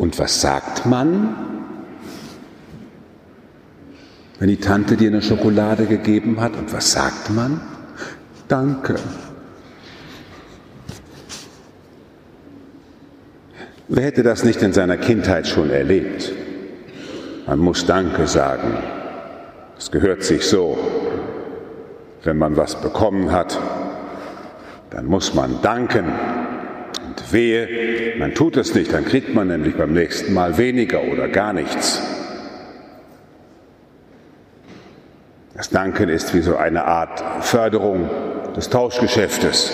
Und was sagt man, wenn die Tante dir eine Schokolade gegeben hat? Und was sagt man? Danke. Wer hätte das nicht in seiner Kindheit schon erlebt? Man muss Danke sagen. Es gehört sich so. Wenn man was bekommen hat, dann muss man danken. Wehe, man tut es nicht, dann kriegt man nämlich beim nächsten Mal weniger oder gar nichts. Das Danken ist wie so eine Art Förderung des Tauschgeschäftes.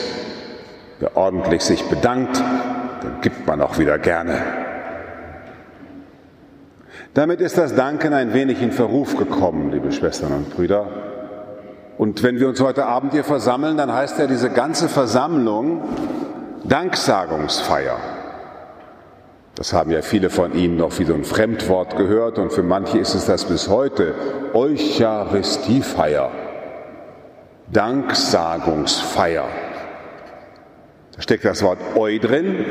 Wer ordentlich sich bedankt, dann gibt man auch wieder gerne. Damit ist das Danken ein wenig in Verruf gekommen, liebe Schwestern und Brüder. Und wenn wir uns heute Abend hier versammeln, dann heißt ja diese ganze Versammlung Danksagungsfeier. Das haben ja viele von Ihnen noch wie so ein Fremdwort gehört und für manche ist es das bis heute. Eucharistiefeier. Danksagungsfeier. Da steckt das Wort Eu drin.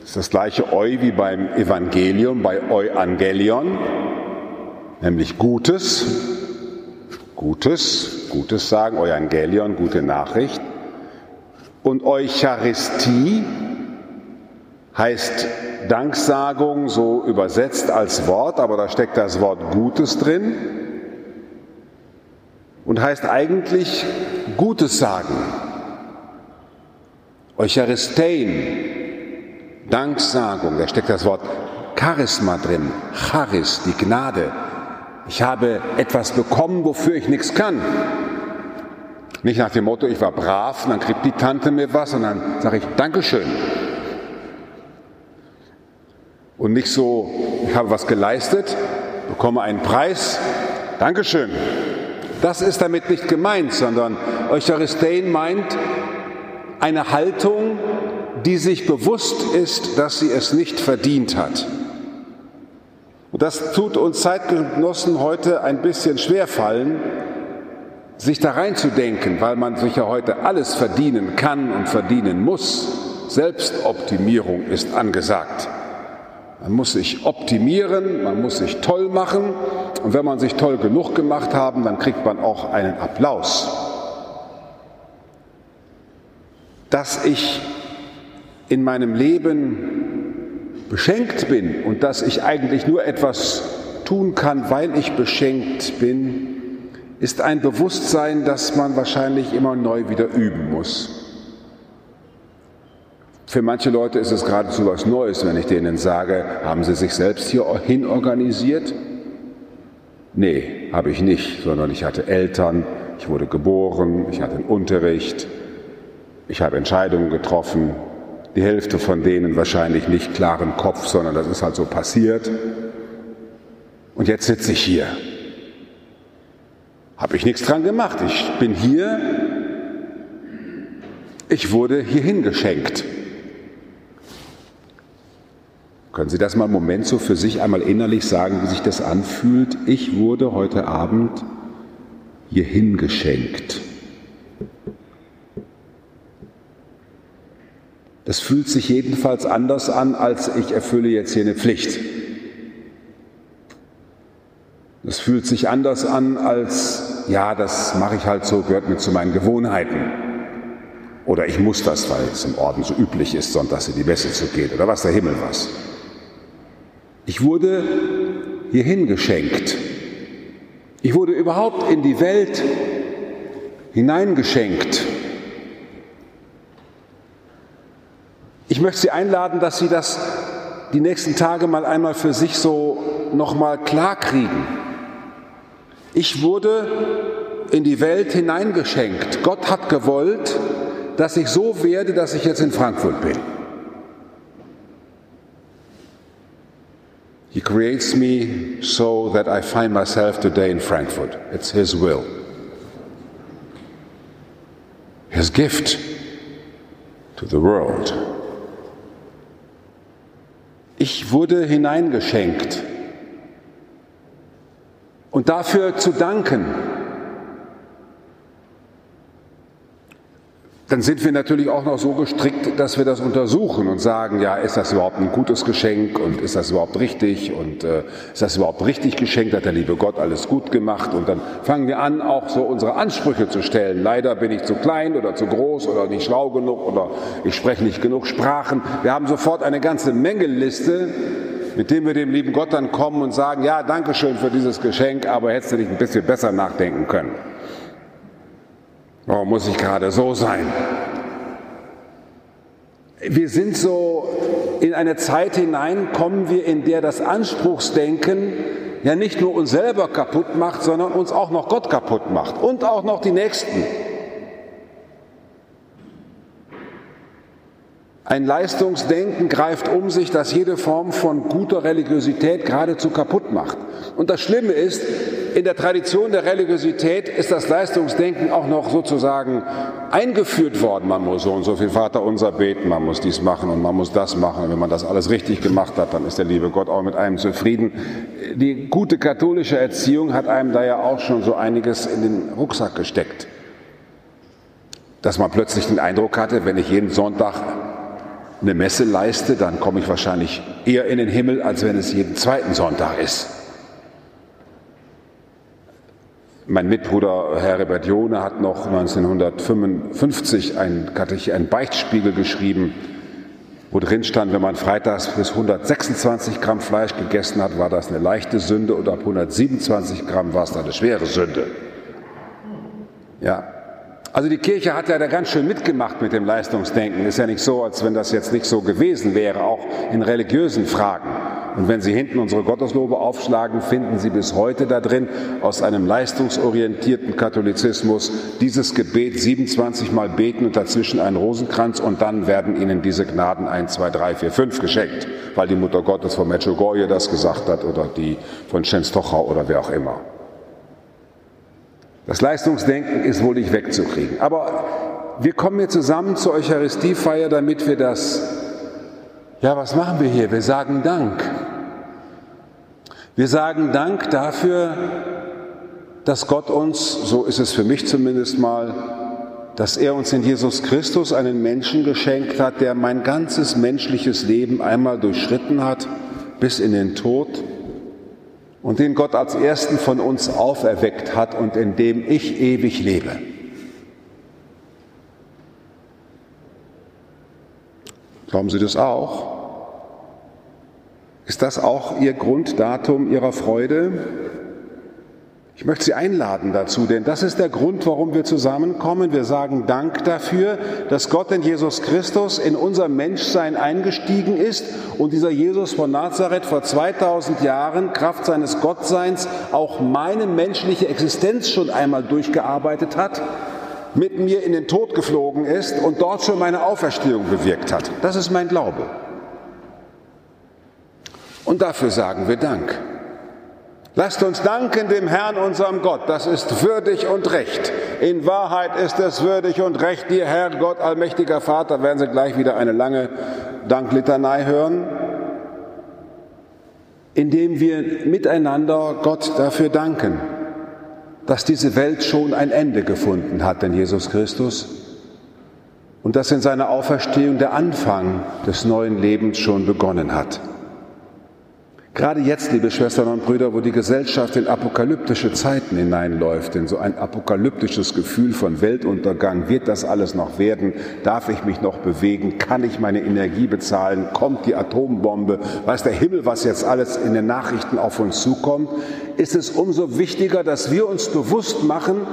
Das ist das gleiche Eu wie beim Evangelium, bei Euangelion, nämlich Gutes. Gutes, Gutes sagen, Evangelion, gute Nachricht. Und Eucharistie heißt Danksagung, so übersetzt als Wort, aber da steckt das Wort Gutes drin und heißt eigentlich Gutes sagen. Eucharistein, Danksagung, da steckt das Wort Charisma drin, Charis, die Gnade. Ich habe etwas bekommen, wofür ich nichts kann. Nicht nach dem Motto, ich war brav, und dann kriegt die Tante mir was und dann sage ich Dankeschön. Und nicht so, ich habe was geleistet, bekomme einen Preis, Dankeschön. Das ist damit nicht gemeint, sondern Eucharistein meint eine Haltung, die sich bewusst ist, dass sie es nicht verdient hat. Und das tut uns Zeitgenossen heute ein bisschen schwerfallen, sich da reinzudenken, weil man sich ja heute alles verdienen kann und verdienen muss. Selbstoptimierung ist angesagt. Man muss sich optimieren, man muss sich toll machen und wenn man sich toll genug gemacht haben, dann kriegt man auch einen Applaus. Dass ich in meinem Leben beschenkt bin und dass ich eigentlich nur etwas tun kann, weil ich beschenkt bin, ist ein Bewusstsein, das man wahrscheinlich immer neu wieder üben muss. Für manche Leute ist es geradezu was Neues, wenn ich denen sage, haben sie sich selbst hierhin organisiert? Nee, habe ich nicht, sondern ich hatte Eltern, ich wurde geboren, ich hatte einen Unterricht, ich habe Entscheidungen getroffen, die Hälfte von denen wahrscheinlich nicht klaren Kopf, sondern das ist halt so passiert. Und jetzt sitze ich hier. Habe ich nichts dran gemacht. Ich bin hier. Ich wurde hierhin geschenkt. Können Sie das mal einen Moment so für sich einmal innerlich sagen, wie sich das anfühlt? Ich wurde heute Abend hierhin geschenkt. Das fühlt sich jedenfalls anders an, als ich erfülle jetzt hier eine Pflicht. Das fühlt sich anders an, als ja, das mache ich halt so, gehört mir zu meinen Gewohnheiten. Oder ich muss das, weil es im Orden so üblich ist, sonntags in die Messe zu gehen oder was der Himmel was. Ich wurde hierhin geschenkt. Ich wurde überhaupt in die Welt hineingeschenkt. Ich möchte Sie einladen, dass Sie das die nächsten Tage mal einmal für sich so nochmal klar kriegen. Ich wurde in die Welt hineingeschenkt. Gott hat gewollt, dass ich so werde, dass ich jetzt in Frankfurt bin. He creates me so that I find myself today in Frankfurt. It's His will. His gift to the world. Ich wurde hineingeschenkt. Und dafür zu danken, dann sind wir natürlich auch noch so gestrickt, dass wir das untersuchen und sagen, ja, ist das überhaupt ein gutes Geschenk und ist das überhaupt richtig und äh, ist das überhaupt richtig geschenkt, hat der liebe Gott alles gut gemacht und dann fangen wir an, auch so unsere Ansprüche zu stellen. Leider bin ich zu klein oder zu groß oder nicht schlau genug oder ich spreche nicht genug Sprachen. Wir haben sofort eine ganze Menge Liste, mit dem wir dem lieben Gott dann kommen und sagen, ja, danke schön für dieses Geschenk, aber hättest du nicht ein bisschen besser nachdenken können. Warum muss ich gerade so sein? Wir sind so in eine Zeit hinein, kommen wir, in der das Anspruchsdenken ja nicht nur uns selber kaputt macht, sondern uns auch noch Gott kaputt macht und auch noch die Nächsten. Ein Leistungsdenken greift um sich, das jede Form von guter Religiosität geradezu kaputt macht. Und das Schlimme ist, in der Tradition der Religiosität ist das Leistungsdenken auch noch sozusagen eingeführt worden. Man muss so und so viel Vater unser beten, man muss dies machen und man muss das machen. Und wenn man das alles richtig gemacht hat, dann ist der liebe Gott auch mit einem zufrieden. Die gute katholische Erziehung hat einem da ja auch schon so einiges in den Rucksack gesteckt. Dass man plötzlich den Eindruck hatte, wenn ich jeden Sonntag eine Messe leiste, dann komme ich wahrscheinlich eher in den Himmel, als wenn es jeden zweiten Sonntag ist. Mein Mitbruder Herbert Jone hat noch 1955 ein, einen Beichtspiegel geschrieben, wo drin stand, wenn man freitags bis 126 Gramm Fleisch gegessen hat, war das eine leichte Sünde und ab 127 Gramm war es dann eine schwere Sünde. Ja, also die Kirche hat ja da ganz schön mitgemacht mit dem Leistungsdenken. Ist ja nicht so, als wenn das jetzt nicht so gewesen wäre, auch in religiösen Fragen. Und wenn Sie hinten unsere Gotteslobe aufschlagen, finden Sie bis heute da drin aus einem leistungsorientierten Katholizismus dieses Gebet 27 Mal beten und dazwischen einen Rosenkranz und dann werden Ihnen diese Gnaden 1, 2, 3, 4, 5 geschenkt, weil die Mutter Gottes von Medjugorje das gesagt hat oder die von Czenstochau oder wer auch immer. Das Leistungsdenken ist wohl nicht wegzukriegen. Aber wir kommen hier zusammen zur Eucharistiefeier, damit wir das, ja, was machen wir hier? Wir sagen Dank. Wir sagen Dank dafür, dass Gott uns, so ist es für mich zumindest mal, dass er uns in Jesus Christus einen Menschen geschenkt hat, der mein ganzes menschliches Leben einmal durchschritten hat bis in den Tod und den Gott als ersten von uns auferweckt hat und in dem ich ewig lebe. Glauben Sie das auch? Ist das auch Ihr Grunddatum Ihrer Freude? Ich möchte Sie einladen dazu, denn das ist der Grund, warum wir zusammenkommen. Wir sagen Dank dafür, dass Gott in Jesus Christus in unser Menschsein eingestiegen ist und dieser Jesus von Nazareth vor 2000 Jahren Kraft seines Gottseins auch meine menschliche Existenz schon einmal durchgearbeitet hat, mit mir in den Tod geflogen ist und dort schon meine Auferstehung bewirkt hat. Das ist mein Glaube. Und dafür sagen wir Dank. Lasst uns danken dem Herrn, unserem Gott. Das ist würdig und recht. In Wahrheit ist es würdig und recht. Dir, Herr Gott, allmächtiger Vater, werden Sie gleich wieder eine lange Danklitanei hören, indem wir miteinander Gott dafür danken, dass diese Welt schon ein Ende gefunden hat in Jesus Christus und dass in seiner Auferstehung der Anfang des neuen Lebens schon begonnen hat. Gerade jetzt, liebe Schwestern und Brüder, wo die Gesellschaft in apokalyptische Zeiten hineinläuft, in so ein apokalyptisches Gefühl von Weltuntergang, wird das alles noch werden? Darf ich mich noch bewegen? Kann ich meine Energie bezahlen? Kommt die Atombombe? Weiß der Himmel, was jetzt alles in den Nachrichten auf uns zukommt? Ist es umso wichtiger, dass wir uns bewusst machen,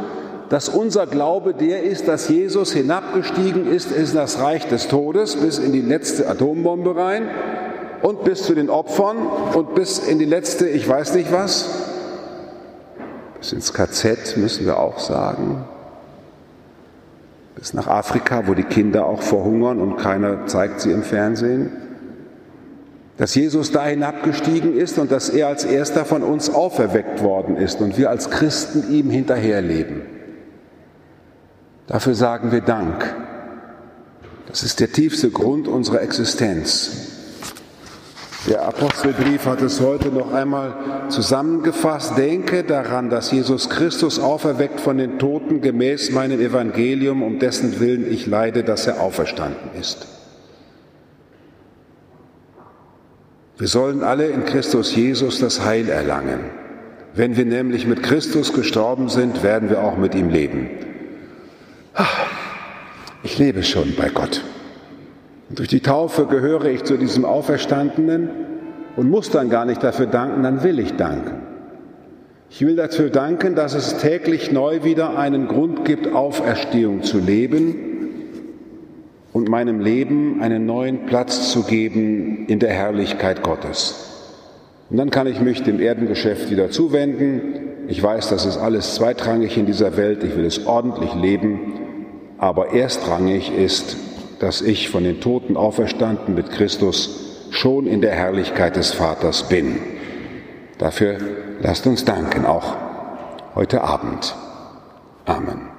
dass unser Glaube der ist, dass Jesus hinabgestiegen ist in das Reich des Todes bis in die letzte Atombombe rein und bis zu den Opfern und bis in die letzte, ich weiß nicht was, bis ins KZ müssen wir auch sagen, bis nach Afrika, wo die Kinder auch verhungern und keiner zeigt sie im Fernsehen, dass Jesus da hinabgestiegen ist und dass er als erster von uns auferweckt worden ist und wir als Christen ihm hinterherleben. Dafür sagen wir Dank. Das ist der tiefste Grund unserer Existenz. Der Apostelbrief hat es heute noch einmal zusammengefasst. Denke daran, dass Jesus Christus auferweckt von den Toten gemäß meinem Evangelium, um dessen Willen ich leide, dass er auferstanden ist. Wir sollen alle in Christus Jesus das Heil erlangen. Wenn wir nämlich mit Christus gestorben sind, werden wir auch mit ihm leben. Ich lebe schon bei Gott. Und durch die Taufe gehöre ich zu diesem Auferstandenen und muss dann gar nicht dafür danken, dann will ich danken. Ich will dafür danken, dass es täglich neu wieder einen Grund gibt, Auferstehung zu leben und meinem Leben einen neuen Platz zu geben in der Herrlichkeit Gottes. Und dann kann ich mich dem Erdengeschäft wieder zuwenden. Ich weiß, das ist alles zweitrangig in dieser Welt. Ich will es ordentlich leben. Aber erstrangig ist dass ich von den Toten auferstanden mit Christus schon in der Herrlichkeit des Vaters bin. Dafür lasst uns danken, auch heute Abend. Amen.